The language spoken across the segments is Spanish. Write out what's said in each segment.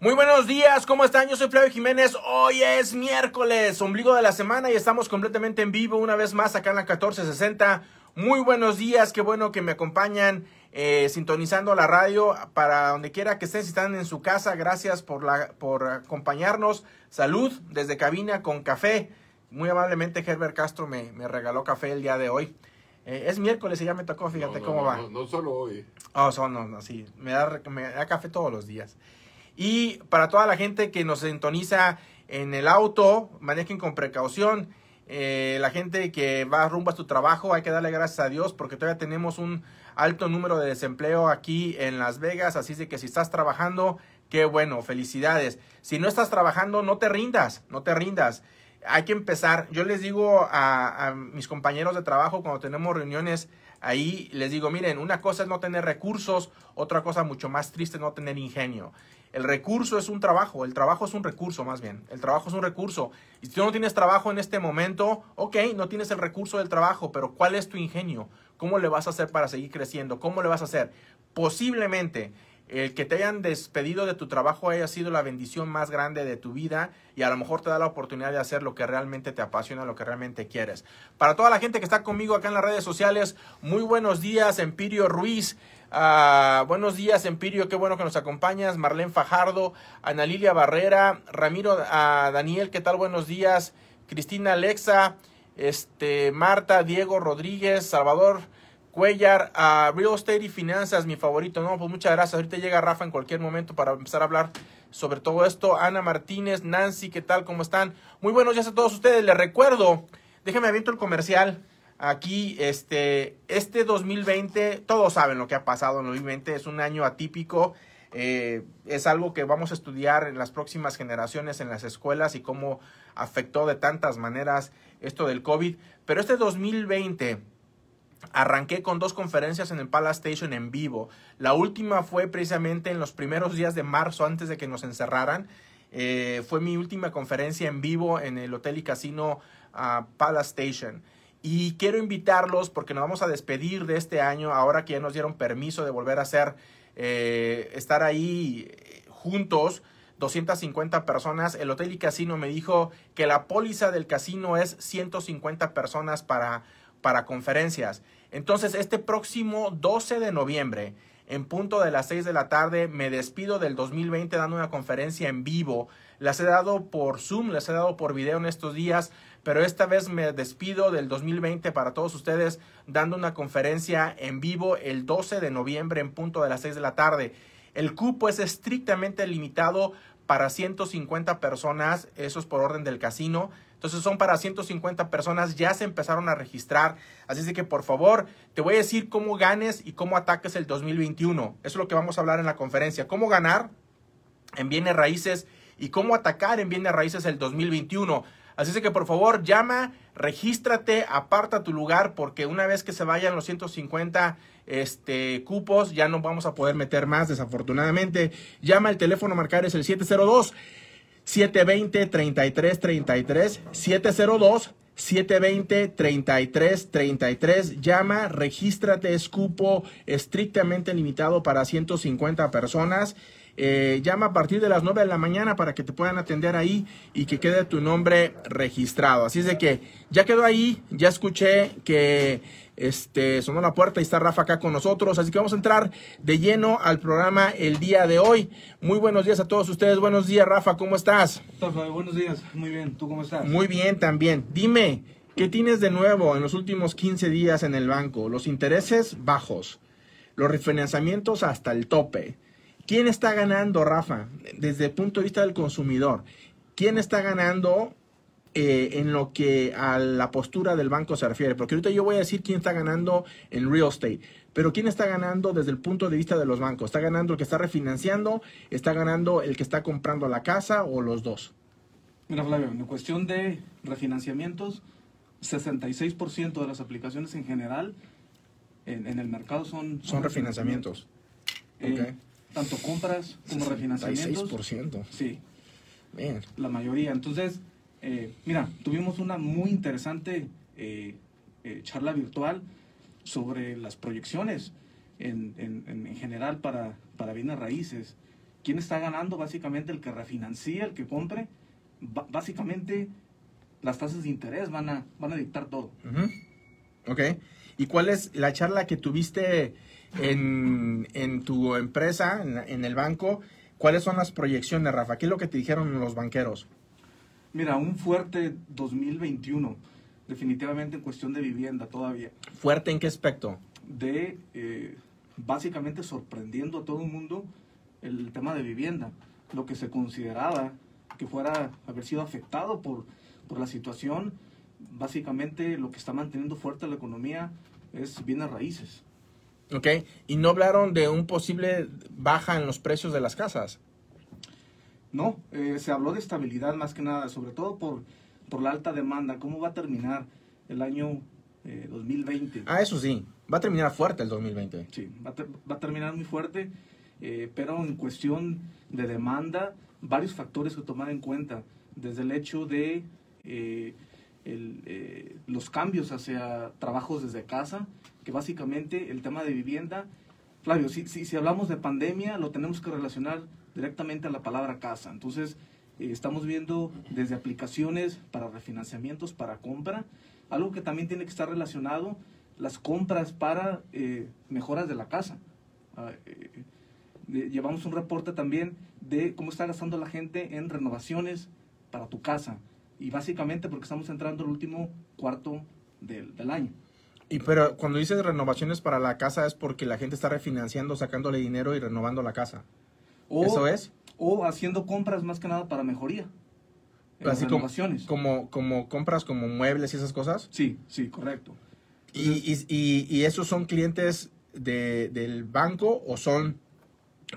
Muy buenos días, ¿cómo están? Yo soy Flavio Jiménez. Hoy es miércoles, ombligo de la semana y estamos completamente en vivo una vez más acá en la 1460. Muy buenos días, qué bueno que me acompañan eh, sintonizando la radio para donde quiera que estén, si están en su casa, gracias por, la, por acompañarnos. Salud desde cabina con café. Muy amablemente Herbert Castro me, me regaló café el día de hoy. Eh, es miércoles y ya me tocó, fíjate No, cómo no, va. No, no solo hoy. Oh, son, no, no, sí. Me da, me da café todos los días. Y para toda la gente que nos sintoniza en el auto, manejen con precaución. Eh, la gente que va rumbo a su trabajo, hay que darle gracias a Dios porque todavía tenemos un alto número de desempleo aquí en Las Vegas. Así de que si estás trabajando, qué bueno, felicidades. Si no estás trabajando, no te rindas, no te rindas. Hay que empezar. Yo les digo a, a mis compañeros de trabajo cuando tenemos reuniones ahí, les digo, miren, una cosa es no tener recursos, otra cosa mucho más triste es no tener ingenio. El recurso es un trabajo, el trabajo es un recurso más bien, el trabajo es un recurso. Y si tú no tienes trabajo en este momento, ok, no tienes el recurso del trabajo, pero ¿cuál es tu ingenio? ¿Cómo le vas a hacer para seguir creciendo? ¿Cómo le vas a hacer? Posiblemente el que te hayan despedido de tu trabajo haya sido la bendición más grande de tu vida y a lo mejor te da la oportunidad de hacer lo que realmente te apasiona, lo que realmente quieres. Para toda la gente que está conmigo acá en las redes sociales, muy buenos días, Empirio Ruiz. Ah, buenos días, Empirio, qué bueno que nos acompañas. Marlene Fajardo, Ana Lilia Barrera, Ramiro ah, Daniel, ¿qué tal? Buenos días. Cristina Alexa, este, Marta, Diego Rodríguez, Salvador Cuellar, a Real Estate y Finanzas, mi favorito. No, pues muchas gracias. Ahorita llega Rafa en cualquier momento para empezar a hablar sobre todo esto. Ana Martínez, Nancy, ¿qué tal? ¿Cómo están? Muy buenos días a todos ustedes. Les recuerdo, déjenme aviento el comercial. Aquí, este, este 2020, todos saben lo que ha pasado en 2020, es un año atípico. Eh, es algo que vamos a estudiar en las próximas generaciones en las escuelas y cómo afectó de tantas maneras esto del COVID. Pero este 2020 arranqué con dos conferencias en el Palace Station en vivo. La última fue precisamente en los primeros días de marzo antes de que nos encerraran. Eh, fue mi última conferencia en vivo en el Hotel y Casino uh, Palace Station. Y quiero invitarlos porque nos vamos a despedir de este año ahora que ya nos dieron permiso de volver a hacer, eh, estar ahí juntos. 250 personas. El Hotel y Casino me dijo que la póliza del casino es 150 personas para, para conferencias. Entonces, este próximo 12 de noviembre, en punto de las 6 de la tarde, me despido del 2020 dando una conferencia en vivo. Las he dado por Zoom, las he dado por video en estos días, pero esta vez me despido del 2020 para todos ustedes dando una conferencia en vivo el 12 de noviembre en punto de las 6 de la tarde. El cupo es estrictamente limitado para 150 personas, eso es por orden del casino. Entonces son para 150 personas, ya se empezaron a registrar. Así es que por favor, te voy a decir cómo ganes y cómo ataques el 2021. Eso es lo que vamos a hablar en la conferencia. Cómo ganar en bienes raíces y cómo atacar en bienes raíces el 2021. Así es que por favor llama, regístrate, aparta tu lugar porque una vez que se vayan los 150 este, cupos ya no vamos a poder meter más desafortunadamente. Llama, el teléfono marcar es el 702 720 3333 702 720 3333 llama, regístrate, es cupo estrictamente limitado para 150 personas. Eh, llama a partir de las 9 de la mañana para que te puedan atender ahí y que quede tu nombre registrado. Así es de que ya quedó ahí, ya escuché que este sonó la puerta y está Rafa acá con nosotros, así que vamos a entrar de lleno al programa el día de hoy. Muy buenos días a todos ustedes. Buenos días, Rafa, ¿cómo estás? Buenos días, muy bien. ¿Tú cómo estás? Muy bien también. Dime, ¿qué tienes de nuevo en los últimos 15 días en el banco? Los intereses bajos, los refinanciamientos hasta el tope. ¿Quién está ganando, Rafa, desde el punto de vista del consumidor? ¿Quién está ganando eh, en lo que a la postura del banco se refiere? Porque ahorita yo voy a decir quién está ganando en real estate. Pero ¿quién está ganando desde el punto de vista de los bancos? ¿Está ganando el que está refinanciando? ¿Está ganando el que está comprando la casa o los dos? Mira, Flavio, en cuestión de refinanciamientos, 66% de las aplicaciones en general en, en el mercado son... Son refinanciamientos. Eh, Ok. Tanto compras como refinanciamientos. 66%. Sí, Bien. la mayoría. Entonces, eh, mira, tuvimos una muy interesante eh, eh, charla virtual sobre las proyecciones en, en- en- en general para, para bienes raíces. ¿quién está ganando? Básicamente el que refinancia, el que compre. básicamente las tasas de interés van a, van a dictar todo. Ok. ¿Y cuál es la charla que tuviste en, en tu empresa, en, en, el banco? ¿Cuáles son las proyecciones, Rafa? ¿Qué es lo que te dijeron los banqueros? Mira, un fuerte 2021, definitivamente en cuestión de vivienda todavía. ¿Fuerte en qué aspecto? De eh, básicamente sorprendiendo a todo el mundo el tema de vivienda. Lo que se consideraba que fuera haber sido afectado por, por la situación, básicamente lo que está manteniendo fuerte la economía es bienes raíces. Ok, y no hablaron de un posible baja en los precios de las casas. No, eh, se habló de estabilidad más que nada, sobre todo por, por la alta demanda. ¿Cómo va a terminar el año 2020? Eh, ah, eso sí, va a terminar fuerte el 2020. Sí, va a, va a terminar muy fuerte, eh, pero en cuestión de demanda, varios factores que tomar en cuenta, desde el hecho de el, los cambios hacia trabajos desde casa, que básicamente el tema de vivienda, Flavio, si, si, si hablamos de pandemia, lo tenemos que relacionar directamente a la palabra casa. Entonces, eh, estamos viendo desde aplicaciones para refinanciamientos, para compra, algo que también tiene que estar relacionado, las compras para eh, mejoras de la casa. Ah, eh, llevamos un reporte también de cómo está gastando la gente en renovaciones para tu casa. Y básicamente porque estamos entrando al último cuarto del, del año. Y pero cuando dices renovaciones para la casa es porque la gente está refinanciando, sacándole dinero y renovando la casa. O, ¿Eso es? O haciendo compras más que nada para mejoría. Así renovaciones. Como, como, compras como muebles y esas cosas. Sí, sí, correcto. ¿Y, y, y, esos son clientes de, del banco o son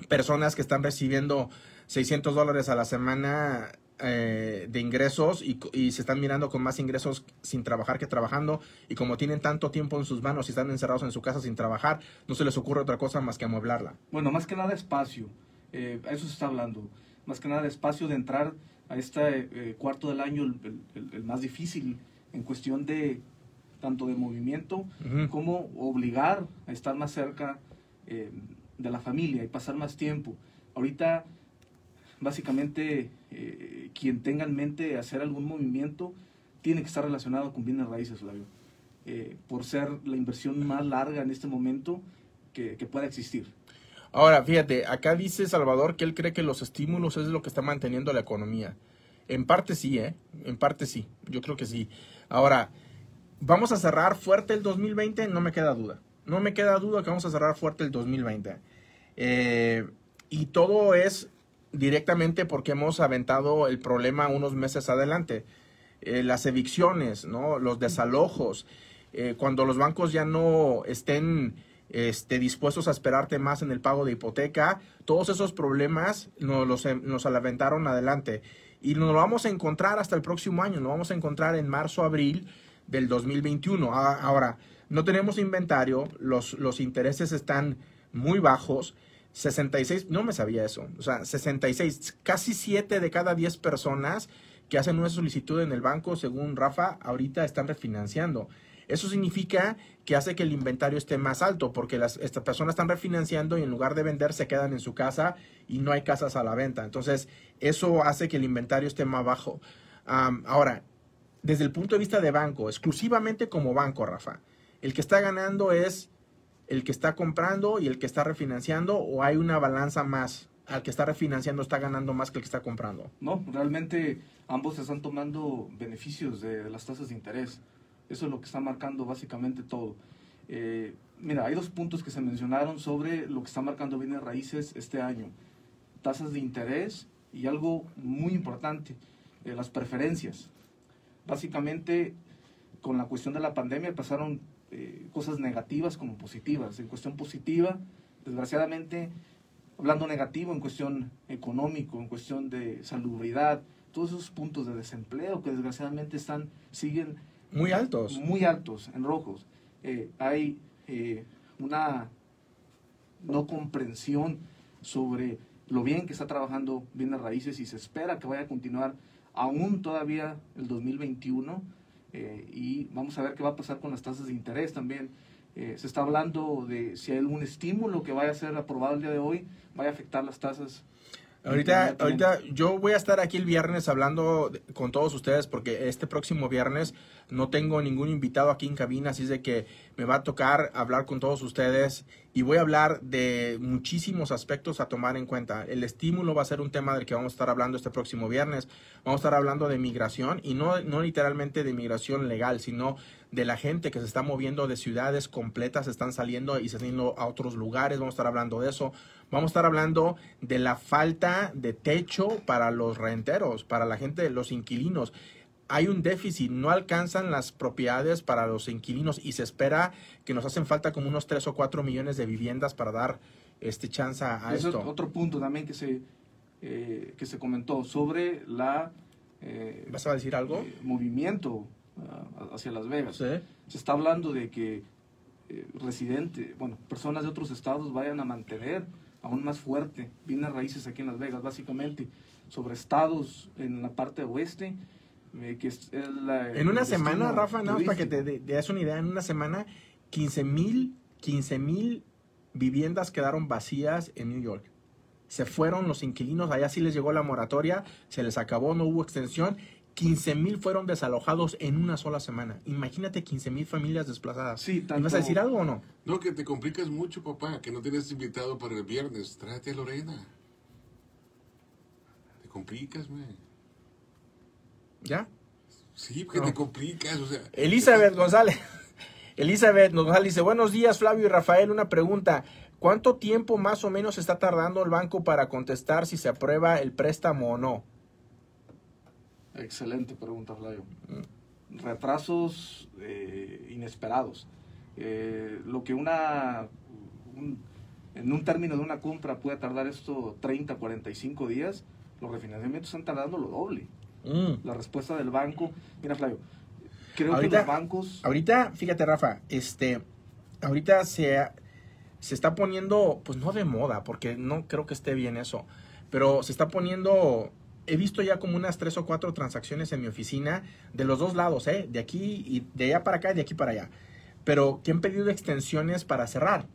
personas que están recibiendo 600 dólares a la semana eh, de ingresos y, y, se están mirando con más ingresos sin trabajar que trabajando y como tienen tanto tiempo en sus manos y están encerrados en su casa sin trabajar, no se les ocurre otra cosa más que amueblarla. Bueno, más que nada espacio, eh, eso se está hablando, más que nada espacio de entrar a este eh, cuarto del año, el, más difícil en cuestión de tanto de movimiento como obligar a estar más cerca de la familia y pasar más tiempo. Ahorita básicamente eh, quien tenga en mente hacer algún movimiento tiene que estar relacionado con bienes raíces, Flavio, eh, por ser la inversión más larga en este momento que, pueda existir. Ahora, fíjate, acá dice Salvador que él cree que los estímulos es lo que está manteniendo la economía. En parte sí, ¿eh? En parte sí, yo creo que sí. Ahora, ¿vamos a cerrar fuerte el 2020? No me queda duda. No me queda duda que vamos a cerrar fuerte el 2020. Eh, y todo es directamente porque hemos aventado el problema unos meses adelante. Eh, las evicciones, ¿no? los desalojos, eh, cuando los bancos ya no estén este, dispuestos a esperarte más en el pago de hipoteca, todos esos problemas nos los nos aventaron adelante. Y nos lo vamos a encontrar hasta el próximo año, nos vamos a encontrar en marzo, abril del 2021. Ahora, no tenemos inventario, los, los intereses están muy bajos 66, no me sabía eso, o sea, 66, casi 7 de cada 10 personas que hacen una solicitud en el banco, según Rafa, ahorita están refinanciando. Eso significa que hace que el inventario esté más alto, porque las, estas personas están refinanciando y en lugar de vender se quedan en su casa y no hay casas a la venta. Entonces, eso hace que el inventario esté más bajo. ahora, desde el punto de vista de banco, exclusivamente como banco, Rafa, el que está ganando es el que está comprando y el que está refinanciando o hay una balanza más? Al que está refinanciando está ganando más que el que está comprando. No, realmente ambos están tomando beneficios de, las tasas de interés. Eso es lo que está marcando básicamente todo. Eh, mira, hay dos puntos que se mencionaron sobre lo que está marcando bienes raíces este año. Tasas de interés y algo muy importante, eh, las preferencias. Básicamente, con la cuestión de la pandemia pasaron eh, cosas negativas como positivas. En cuestión positiva, desgraciadamente, hablando negativo, en cuestión económico, en cuestión de salubridad, todos esos puntos de desempleo que desgraciadamente están, siguen muy altos. Muy altos, en rojos. Eh, hay eh, una no comprensión sobre lo bien que está trabajando bienes raíces y se espera que vaya a continuar aún todavía el 2021 eh, y vamos a ver qué va a pasar con las tasas de interés también. Eh, se está hablando de si hay algún estímulo que vaya a ser aprobado el día de hoy, vaya a afectar las tasas. Ahorita, ahorita yo voy a estar aquí el viernes hablando de- con todos ustedes porque este próximo viernes no tengo ningún invitado aquí en cabina, así es de que me va a tocar hablar con todos ustedes y voy a hablar de muchísimos aspectos a tomar en cuenta. El estímulo va a ser un tema del que vamos a estar hablando este próximo viernes. Vamos a estar hablando de migración y no, no literalmente de migración legal, sino de la gente que se está moviendo de ciudades completas, están saliendo y se están yendo a otros lugares. Vamos a estar hablando de eso. Vamos a estar hablando de la falta de techo para los renteros, para la gente, los inquilinos. Hay un déficit, no alcanzan las propiedades para los inquilinos y se espera que nos hacen falta como unos 3 o 4 millones de viviendas para dar este chance a Eso es otro punto también que se, eh, que se comentó sobre la eh, ¿Vas a decir algo? eh, movimiento ah, hacia Las Vegas. Sí. Se está hablando de que eh, residentes, bueno, personas de otros estados vayan a mantener aún más fuerte bienes raíces aquí en Las Vegas, básicamente sobre estados en la parte oeste. Que es el, En una el semana, Rafa, nada más para que te, des una idea, en una semana 15 mil 15 mil viviendas quedaron vacías en New York. Se fueron los inquilinos, allá sí les llegó la moratoria, se les acabó, no hubo extensión. 15 mil fueron desalojados en una sola semana. Imagínate 15 mil familias desplazadas. Sí, ¿Me tanto- vas a decir algo o no? No, que te complicas mucho, papá, que no tienes invitado para el viernes. Tráete a Lorena. Te complicas, man. ¿Ya? Sí, que No. te complicas, o sea. Elizabeth González. Elizabeth González dice, buenos días Flavio y Rafael, una pregunta. ¿Cuánto tiempo más o menos está tardando el banco para contestar si se aprueba el préstamo o no? Excelente pregunta, Flavio. Mm. Retrasos eh, inesperados. Eh, lo que una un- en un término de una compra puede tardar esto 30, 45 días, los refinanciamientos están tardando lo doble. Mm. La respuesta del banco, mira Flavio, creo Ahorita- que los bancos Ahorita, fíjate Rafa, este, ahorita se, se está poniendo, pues no de moda, porque no creo que esté bien eso, pero se está poniendo, he visto ya como unas tres o cuatro transacciones en mi oficina de los dos lados, ¿eh? de aquí y de allá para acá y de aquí para allá, pero que han pedido extensiones para cerrar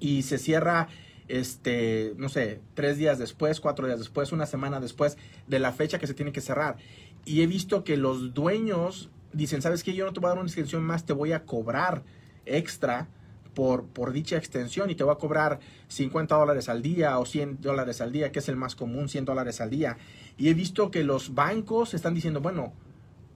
y se cierra este, no sé, tres días después, cuatro días después, una semana después de la fecha que se tiene que cerrar. Y he visto que los dueños dicen, ¿sabes qué? Yo no te voy a dar una extensión más, te voy a cobrar extra por, por dicha extensión y te voy a cobrar 50 dólares al día o 100 dólares al día, que es el más común, 100 dólares al día. Y he visto que los bancos están diciendo, bueno,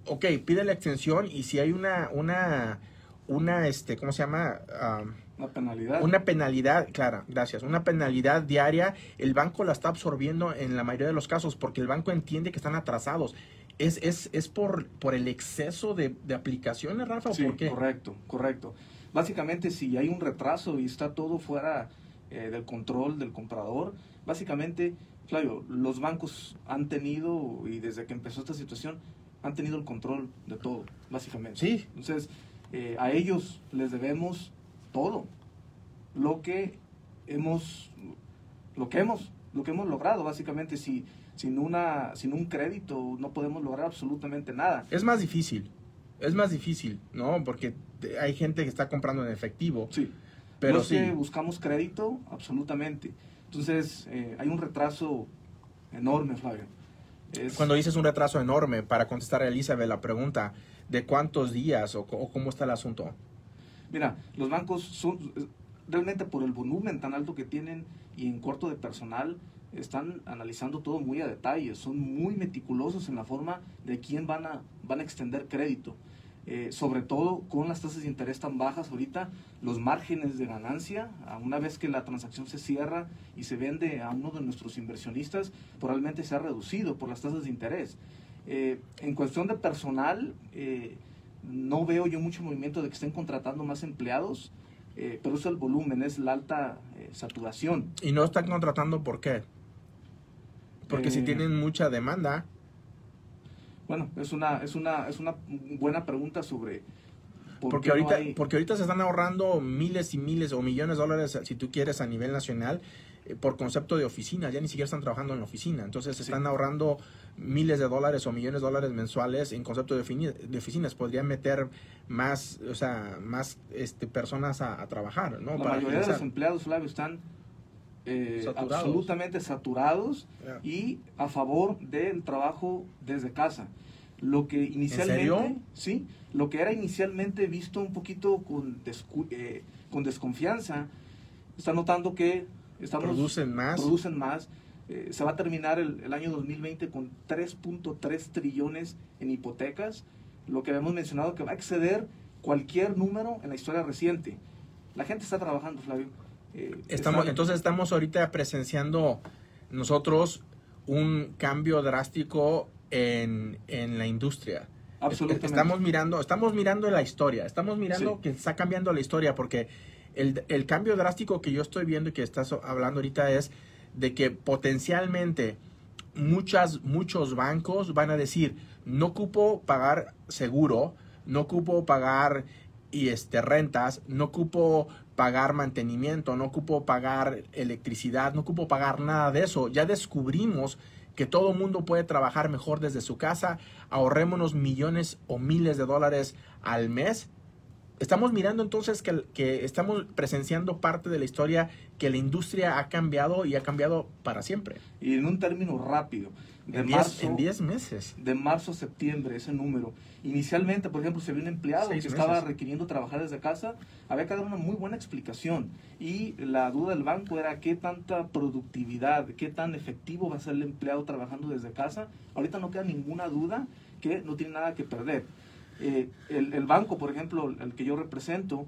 ok, pide la extensión y si hay una, una, una, este, ¿cómo se llama? Am, una penalidad. una penalidad, Clara, gracias, una penalidad diaria, el banco la está absorbiendo en la mayoría de los casos porque el banco entiende que están atrasados. ¿Es, es, es por, por el exceso de, de aplicaciones, Rafa? ¿O Sí, por qué? correcto, correcto. Básicamente, si hay un retraso y está todo fuera eh, del control del comprador, básicamente, Flavio, los bancos han tenido, y desde que empezó esta situación, han tenido el control de todo, básicamente. Sí. Entonces, eh, a ellos les debemos todo lo que hemos, lo que hemos, lo que hemos logrado, básicamente, si sin una, sin un crédito no podemos lograr absolutamente nada. Es más difícil, es más difícil, ¿no? Porque hay gente que está comprando en efectivo, Sí. pero Los sí. que buscamos crédito, absolutamente. Entonces, eh, hay un retraso enorme, Flavio. Es- Cuando dices un retraso enorme, para contestar a Elizabeth la pregunta de cuántos días o cómo está el asunto. Mira, los bancos son realmente por el volumen tan alto que tienen y en corto de personal, están analizando todo muy a detalle, son muy meticulosos en la forma de quién van a, van a extender crédito. Eh, sobre todo con las tasas de interés tan bajas ahorita, los márgenes de ganancia, una vez que la transacción se cierra y se vende a uno de nuestros inversionistas, probablemente se ha reducido por las tasas de interés. Eh, en cuestión de personal, eh, no veo yo mucho movimiento de que estén contratando más empleados, eh, pero es el volumen, es la alta eh, saturación. Y no están contratando, ¿por qué? Porque si Eh, tienen mucha demanda, Bueno, es una, es una, es una buena pregunta sobre por Porque no ahorita, hay- porque ahorita se están ahorrando miles y miles o millones de dólares, si tú quieres, a nivel nacional, por concepto de oficina. Ya ni siquiera están trabajando en la oficina. Entonces se Sí. están ahorrando miles de dólares o millones de dólares mensuales en concepto de, oficinas. Podrían meter más, o sea, más este, personas a, a trabajar, ¿no? la Para mayoría de los empleados, Flavio, están eh, Saturados. absolutamente saturados Yeah. y a favor del trabajo desde casa. Lo que inicialmente, sí, lo que era inicialmente visto un poquito con, descu- eh, con desconfianza, está notando que estamos Producen más. producen más. Eh, se va a terminar el, el año 2020 con 3.3 trillones en hipotecas, lo que habíamos mencionado que va a exceder cualquier número en la historia reciente. La gente está trabajando, Flavio. Eh, Estamos, está- entonces estamos ahorita presenciando nosotros un cambio drástico en, en la industria. absolutamente. Estamos mirando, estamos mirando la historia, estamos mirando Sí. que está cambiando la historia porque el, el cambio drástico que yo estoy viendo y que estás hablando ahorita es de que potencialmente muchas, muchos bancos van a decir, no ocupo pagar seguro, no ocupo pagar y este, rentas, no ocupo pagar mantenimiento, no ocupo pagar electricidad, no ocupo pagar nada de eso. Ya descubrimos que todo mundo puede trabajar mejor desde su casa, ahorrémonos millones o miles de dólares al mes. Estamos mirando entonces que, que estamos presenciando parte de la historia que la industria ha cambiado y ha cambiado para siempre. Y en un término rápido, de En 10 marzo, en 10 meses. de marzo a septiembre, ese número. Inicialmente, por ejemplo, se vio un empleado Seis que estaba meses. requiriendo trabajar desde casa, había que dar una muy buena explicación. Y la duda del banco era qué tanta productividad, qué tan efectivo va a ser el empleado trabajando desde casa. Ahorita no queda ninguna duda que no tiene nada que perder. Eh, el, el banco, por ejemplo, el que yo represento,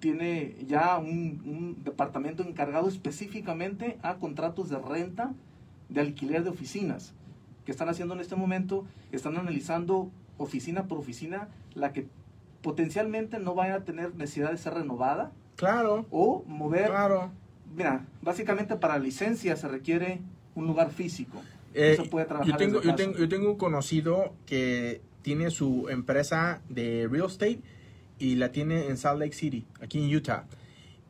tiene ya un, un departamento encargado específicamente a contratos de renta de alquiler de oficinas que están haciendo en este momento, están analizando oficina por oficina la que potencialmente no vaya a tener necesidad de ser renovada Claro, o mover. claro. Mira, básicamente para licencia se requiere un lugar físico. Eh, no se puede trabajar yo, tengo, yo, tengo, yo tengo un conocido que tiene su empresa de real estate y la tiene en Salt Lake City, aquí en Utah.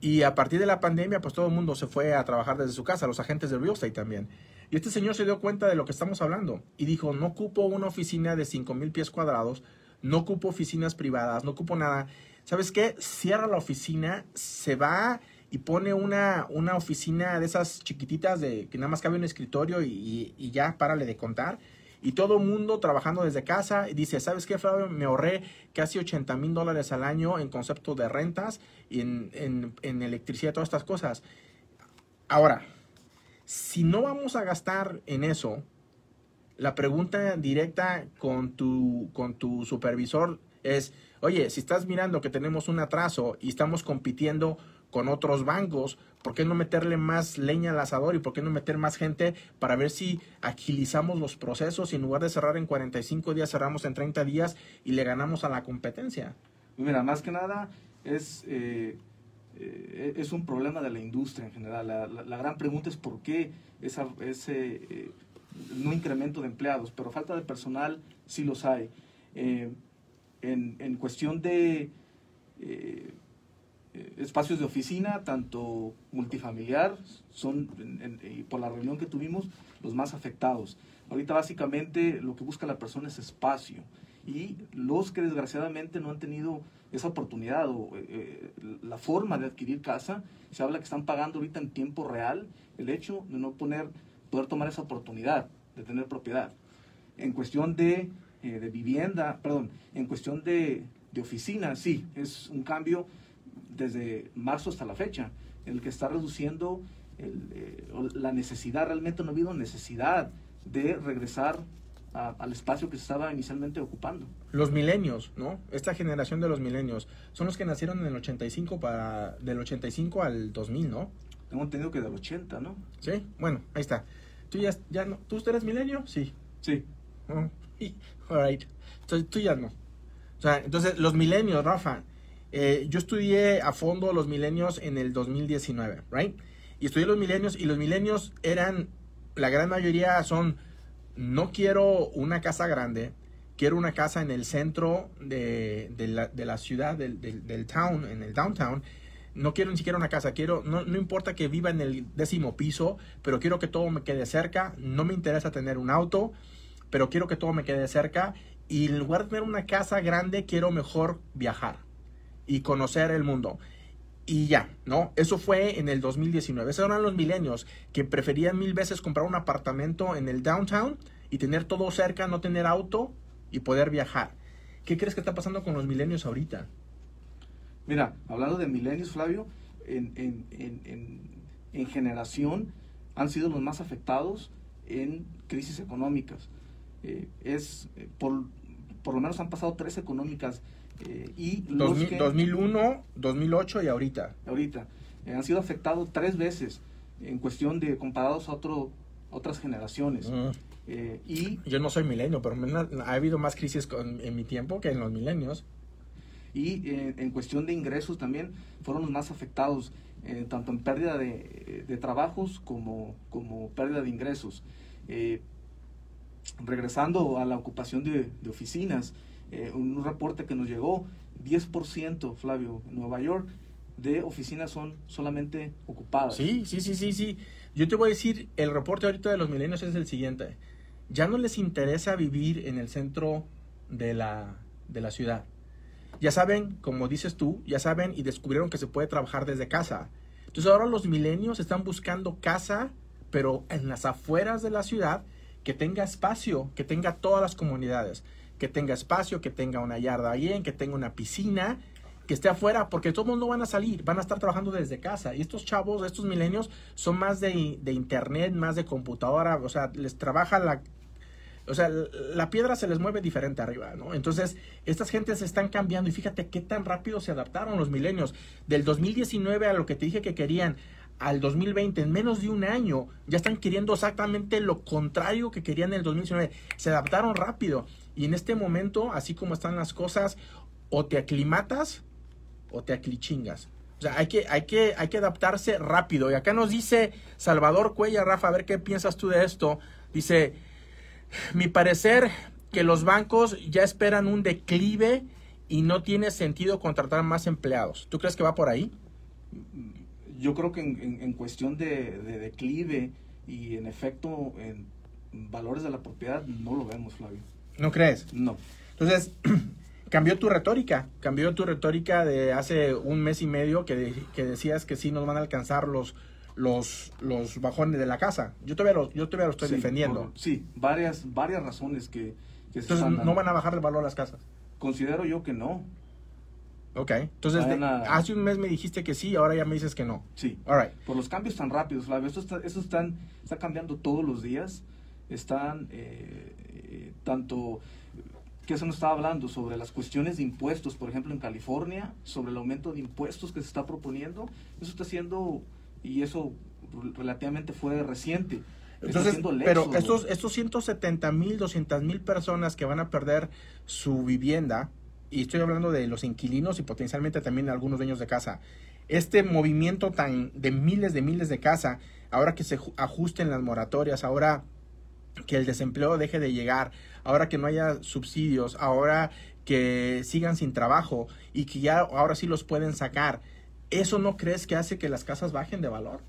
Y a partir de la pandemia, pues todo el mundo se fue a trabajar desde su casa, los agentes de real estate también. Y este señor se dio cuenta de lo que estamos hablando y dijo, no ocupo una oficina de 5 mil pies cuadrados, no ocupo oficinas privadas, no ocupo nada. ¿Sabes qué? Cierra la oficina, se va y pone una, una oficina de esas chiquititas de que nada más cabe un escritorio y, y- y ya párale de contar. Y todo mundo trabajando desde casa dice, ¿sabes qué, Flavio? Me ahorré casi 80 mil dólares al año en concepto de rentas y en, en, en electricidad, todas estas cosas. Ahora, si no vamos a gastar en eso, la pregunta directa con tu, con tu supervisor es, oye, si estás mirando que tenemos un atraso y estamos compitiendo con otros bancos, ¿por qué no meterle más leña al asador y por qué no meter más gente para ver si agilizamos los procesos y en lugar de cerrar en 45 días cerramos en 30 días y le ganamos a la competencia? Mira, más que nada es, eh, eh, es un problema de la industria en general. La, la- gran pregunta es por qué esa, ese eh, no incremento de empleados, pero falta de personal sí los hay. En, en cuestión de espacios de oficina, tanto multifamiliar, son, y por la reunión que tuvimos, los más afectados. Ahorita básicamente lo que busca la persona es espacio y los que desgraciadamente no han tenido esa oportunidad o eh, eh, la forma de adquirir casa, se habla que están pagando ahorita en tiempo real el hecho de no poner, poder tomar esa oportunidad de tener propiedad. En cuestión de, eh, de vivienda, perdón, en cuestión de, de oficina, sí, es un cambio desde marzo hasta la fecha, en el que está reduciendo el, eh, la necesidad, realmente no ha habido necesidad de regresar a- al espacio que se estaba inicialmente ocupando. Los milenios, ¿no? Esta generación de los milenios son los que nacieron en el 85 para del 85 al 2000, ¿no? Tengo entendido que del 80, ¿no? Sí, bueno, ahí está. ¿Tú ya, ya no? ¿Tú eres milenio? Sí. Sí. Oh, all right. Entonces, tú ya no. O sea, entonces, los milenios, Rafa. Eh, yo estudié a fondo los milenios en el 2019, ¿right? Y estudié los milenios y los milenios eran, la gran mayoría son, no quiero una casa grande, quiero una casa en el centro de, la ciudad, del, del, del town, en el downtown. No quiero ni siquiera una casa, quiero, no, no importa que viva en el décimo piso, pero quiero que todo me quede cerca, no me interesa tener un auto, pero quiero que todo me quede cerca y en lugar de tener una casa grande quiero mejor viajar y conocer el mundo. y ya, ¿no? Eso fue en el 2019. Esos eran los milenios que preferían mil veces comprar un apartamento en el downtown y tener todo cerca, no tener auto y poder viajar. ¿Qué crees que está pasando con los milenios ahorita? Mira, hablando de milenios, Flavio, en, en, en, en, generación han sido los más afectados en crisis económicas. Eh, es eh, por, por lo menos han pasado tres económicas eh, y los 2000 que- 2001, 2008 y ahorita. ahorita eh, han sido afectados tres veces en cuestión de comparados a otro, otras generaciones. Mm. Eh, y, Yo no soy milenio, pero me- ha habido más crisis con- en mi tiempo que en los milenios. y eh, en cuestión de ingresos también fueron los más afectados, eh, tanto en pérdida de, de trabajos como, como pérdida de ingresos. Eh, regresando a la ocupación de, de oficinas, eh, un reporte que nos llegó, 10%, Flavio, en Nueva York, de oficinas son solamente ocupadas. Sí, sí, sí, sí, sí. Yo te voy a decir, el reporte ahorita de los milenios es el siguiente. Ya no les interesa vivir en el centro de la, de la ciudad. Ya saben, como dices tú, ya saben y descubrieron que se puede trabajar desde casa. Entonces ahora los milenios están buscando casa, pero en las afueras de la ciudad, que tenga espacio, que tenga todas las comunidades, que tenga espacio, que tenga una yarda bien, que tenga una piscina, que esté afuera, porque todos no van a salir, van a estar trabajando desde casa. Y estos chavos, estos milenios, son más de, de internet, más de computadora, o sea, les trabaja la... O sea, la piedra se les mueve diferente arriba, ¿no? Entonces, estas gentes están cambiando y fíjate qué tan rápido se adaptaron los milenios. Del 2019 a lo que te dije que querían al 2020, en menos de un año, ya están queriendo exactamente lo contrario que querían en el 2019. Se adaptaron rápido. Y en este momento, así como están las cosas, o te aclimatas o te aclichingas. O sea, hay que, hay que, hay que adaptarse rápido. Y acá nos dice Salvador Cuella, Rafa, a ver qué piensas tú de esto. Dice, mi parecer que los bancos ya esperan un declive y no tiene sentido contratar más empleados. ¿Tú crees que va por ahí? Yo creo que en, en- en cuestión de, de declive y en efecto en valores de la propiedad no lo vemos, Flavio. ¿No crees? No. Entonces, cambió tu retórica, cambió tu retórica de hace un mes y medio que, de- que decías que sí nos van a alcanzar los, los, los bajones de la casa. Yo todavía lo, yo todavía lo estoy Sí, defendiendo. por- sí, varias, varias razones que, que se Entonces, están no van a bajar el valor las casas. Considero yo que no. Ok. Entonces, de- a- hace un mes me dijiste que sí, ahora ya me dices que no. Sí. All right. Por los cambios tan rápidos, Flavio. Esto está, esto están, está cambiando todos los días. Están eh, eh, tanto que se nos estaba hablando sobre las cuestiones de impuestos, por ejemplo, en California, sobre el aumento de impuestos que se está proponiendo. Eso está haciendo, y eso relativamente fue reciente. Entonces, pero estos, estos 170 mil, 200 mil personas que van a perder su vivienda, y estoy hablando de los inquilinos y potencialmente también algunos dueños de casa, este movimiento tan de miles de miles de casa, ahora que se ju- ajusten las moratorias, ahora que el desempleo deje de llegar, ahora que no haya subsidios, ahora que sigan sin trabajo y que ya ahora sí los pueden sacar, ¿eso no crees que hace que las casas bajen de valor?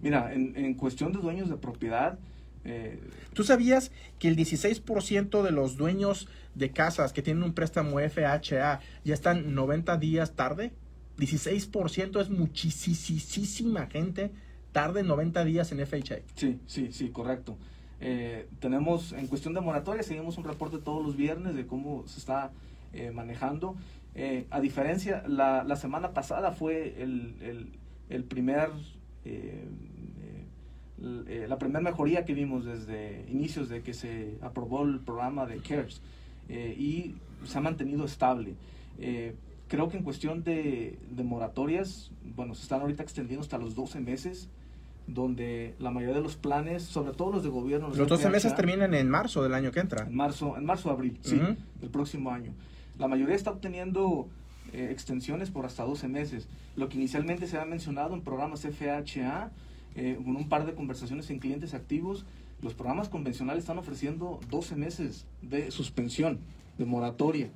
Mira, en, en cuestión de dueños de propiedad, eh, ¿Tú sabías que el 16% de los dueños de casas que tienen un préstamo FHA ya están 90 días tarde? 16% es muchísima gente tarde 90 días en FHA. Sí, sí, sí, correcto. Eh, tenemos, en cuestión de moratoria, seguimos un reporte todos los viernes de cómo se está eh, manejando. Eh, a diferencia, la, la semana pasada fue el, el, el primer, eh, la primera mejoría que vimos desde inicios de que se aprobó el programa de CARES eh, y se ha mantenido estable. Eh, creo que en cuestión de, de moratorias, bueno, se están ahorita extendiendo hasta los 12 meses donde la mayoría de los planes, sobre todo los de gobierno, Los 12 FHA, meses terminan en marzo del año que entra. en marzo, en marzo abril, sí, del próximo año. La mayoría está obteniendo extensiones por hasta 12 meses. Lo que inicialmente se ha mencionado en programas FHA, eh, con un par de conversaciones en clientes activos, los programas convencionales están ofreciendo 12 meses de suspensión, de moratoria,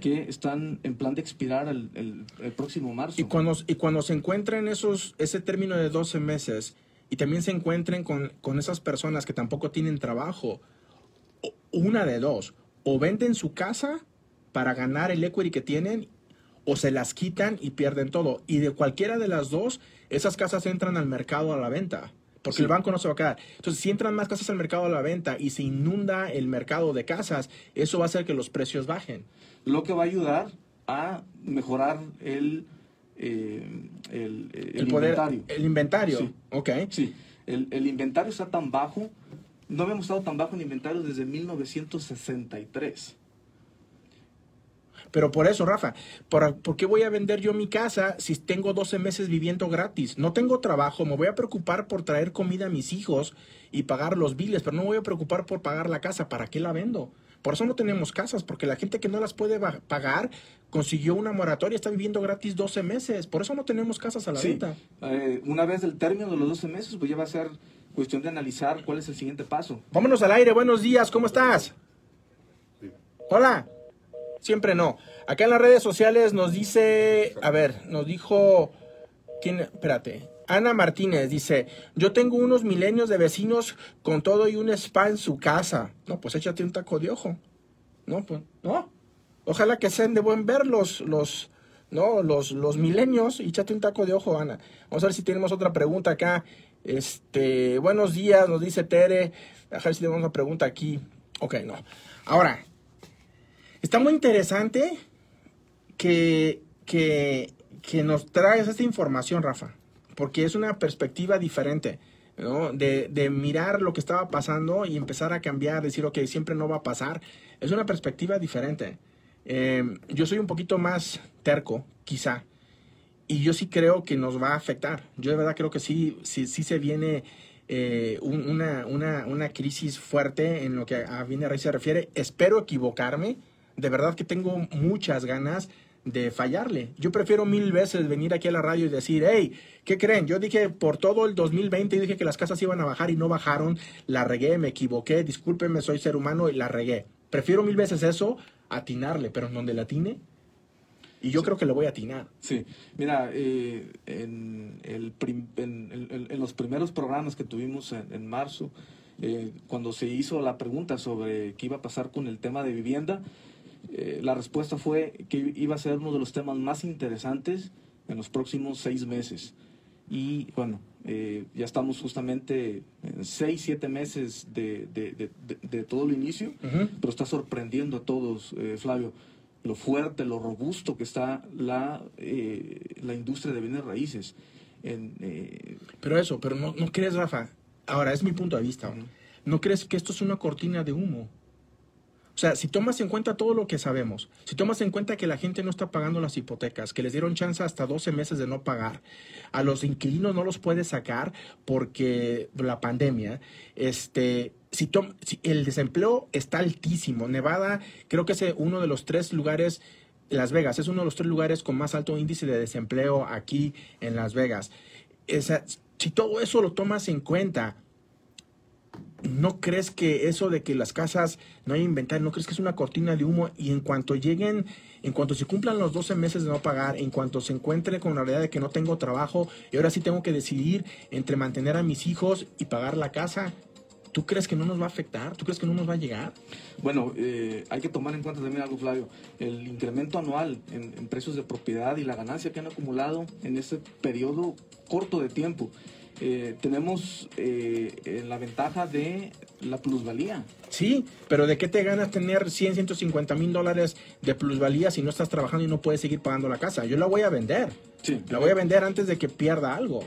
que están en plan de expirar el, el- el próximo marzo. Y cuando, y cuando se encuentren esos, ese término de 12 meses y también se encuentren con, con esas personas que tampoco tienen trabajo, una de dos, o venden su casa para ganar el equity que tienen, o se las quitan y pierden todo. Y de cualquiera de las dos, esas casas entran al mercado a la venta. Porque Sí. el banco no se va a quedar. Entonces, si entran más casas al mercado a la venta y se inunda el mercado de casas, eso va a hacer que los precios bajen. Lo que va a ayudar a mejorar el, eh, el, el El, poder, inventario. el inventario. Sí. Ok. Sí, el, el inventario está tan bajo, no habíamos estado tan bajo en inventario desde 1963. Pero por eso, Rafa, ¿por, por qué voy a vender yo mi casa si tengo 12 meses viviendo gratis? No tengo trabajo, me voy a preocupar por traer comida a mis hijos y pagar los biles, pero no me voy a preocupar por pagar la casa. ¿Para qué la vendo? Por eso no tenemos casas, porque la gente que no las puede pagar consiguió una moratoria, está viviendo gratis 12 meses. Por eso no tenemos casas a la Sí, venta. eh, una vez del término de los 12 meses, pues ya va a ser cuestión de analizar cuál es el siguiente paso. Vámonos al aire, buenos días, ¿cómo estás? Hola. Siempre no. Acá en las redes sociales nos dice, a ver, nos dijo, ¿quién? Espérate. Ana Martínez dice, yo tengo unos milenios de vecinos con todo y un spa en su casa. No, pues échate un taco de ojo. No, pues, no. Ojalá que sean de buen ver los, los, no, los, los milenios y échate un taco de ojo, Ana. Vamos a ver si tenemos otra pregunta acá. Este, buenos días, nos dice Tere. A ver si tenemos una pregunta aquí. Ok, no. Ahora, está muy interesante que, que, que nos traes esta información, Rafa, porque es una perspectiva diferente, ¿no? De, de mirar lo que estaba pasando y empezar a cambiar, decir, ok, siempre no va a pasar. Es una perspectiva diferente. Eh, yo soy un poquito más terco, quizá, y yo sí creo que nos va a afectar. Yo de verdad creo que sí, sí, sí se viene eh, un- una, una, una crisis fuerte en lo que a Viene Raíz se refiere. Espero equivocarme. De verdad que tengo muchas ganas de fallarle. Yo prefiero mil veces venir aquí a la radio y decir, hey, ¿qué creen? Yo dije por todo el 2020, dije que las casas iban a bajar y no bajaron. La regué, me equivoqué, discúlpenme, soy ser humano y la regué. Prefiero mil veces eso atinarle, pero en donde la atine. Y yo creo que le voy a atinar. Sí, mira, eh, en, el prim- en, en- en los primeros programas que tuvimos en, en marzo, eh, cuando se hizo la pregunta sobre qué iba a pasar con el tema de vivienda, eh, la respuesta fue que iba a ser uno de los temas más interesantes en los próximos seis meses. Y bueno, eh, ya estamos justamente en seis, siete meses de, de- de- de- de todo el inicio, pero está sorprendiendo a todos, eh, Flavio, lo fuerte, lo robusto que está la, la industria de bienes raíces. En, Pero eso, pero no, no crees, Rafa. Ahora, es mi punto de vista. ¿No crees que esto es una cortina de humo? O sea, si tomas en cuenta todo lo que sabemos, si tomas en cuenta que la gente no está pagando las hipotecas, que les dieron chance hasta 12 meses de no pagar, a los inquilinos no los puedes sacar porque la pandemia, este, si, tom- si el desempleo está altísimo, Nevada creo que es uno de los tres lugares, Las Vegas es uno de los tres lugares con más alto índice de desempleo aquí en Las Vegas. Si todo eso lo tomas en cuenta, ¿no crees que eso de que las casas no hay inventario, no crees que es una cortina de humo y en cuanto lleguen, en cuanto se cumplan los 12 meses de no pagar, en cuanto se encuentre con la realidad de que no tengo trabajo y ahora sí tengo que decidir entre mantener a mis hijos y pagar la casa, ¿tú crees que no nos va a afectar? ¿Tú crees que no nos va a llegar? bueno, eh, hay que tomar en cuenta también algo, Flavio, el incremento anual en, en precios de propiedad y la ganancia que han acumulado en este periodo corto de tiempo. Eh, tenemos eh, la ventaja de la plusvalía. Sí, pero ¿de qué te ganas tener 100, 150 mil dólares de plusvalía si no estás trabajando y no puedes seguir pagando la casa? Yo la voy a vender. Sí, La voy a vender antes de que pierda algo.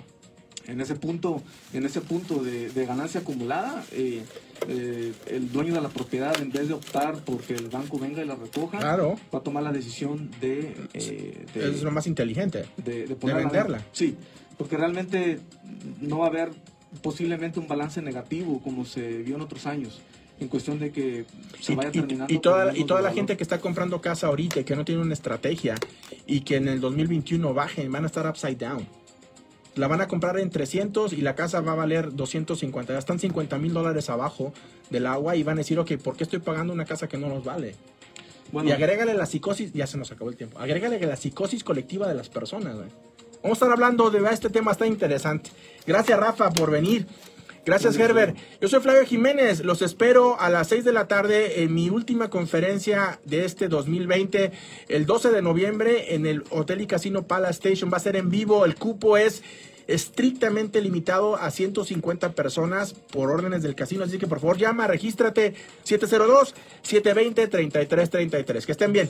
en ese punto, en ese punto de, de ganancia acumulada, eh, eh, el dueño de la propiedad, en vez de optar porque el banco venga y la recoja, Claro. va a tomar la decisión de, eh, de, Es lo más inteligente. de- de la venderla. Sí, porque realmente no va a haber posiblemente un balance negativo como se vio en otros años, en cuestión de que se Y, vaya y- terminando. y toda, y toda la valor. gente que está comprando casa ahorita que no tiene una estrategia y que en el 2021 bajen, van a estar upside down. La van a comprar en 300 y la casa va a valer 250. Ya están 50 mil dólares abajo del agua y van a decir, ok, ¿por qué estoy pagando una casa que no nos vale? Bueno, Y agrégale la psicosis, ya se nos acabó el tiempo. Agrégale la psicosis colectiva de las personas, güey. Vamos a estar hablando de este tema, está interesante. Gracias, Rafa, por venir. Gracias, Herbert. Yo soy Flavio Jiménez. Los espero a las 6 de la tarde en mi última conferencia de este 2020, el 12 de noviembre, en el Hotel y Casino Palace Station. Va a ser en vivo. El cupo es estrictamente limitado a 150 personas por órdenes del casino. Así que por favor llama, regístrate 702-720-3333. Que estén bien.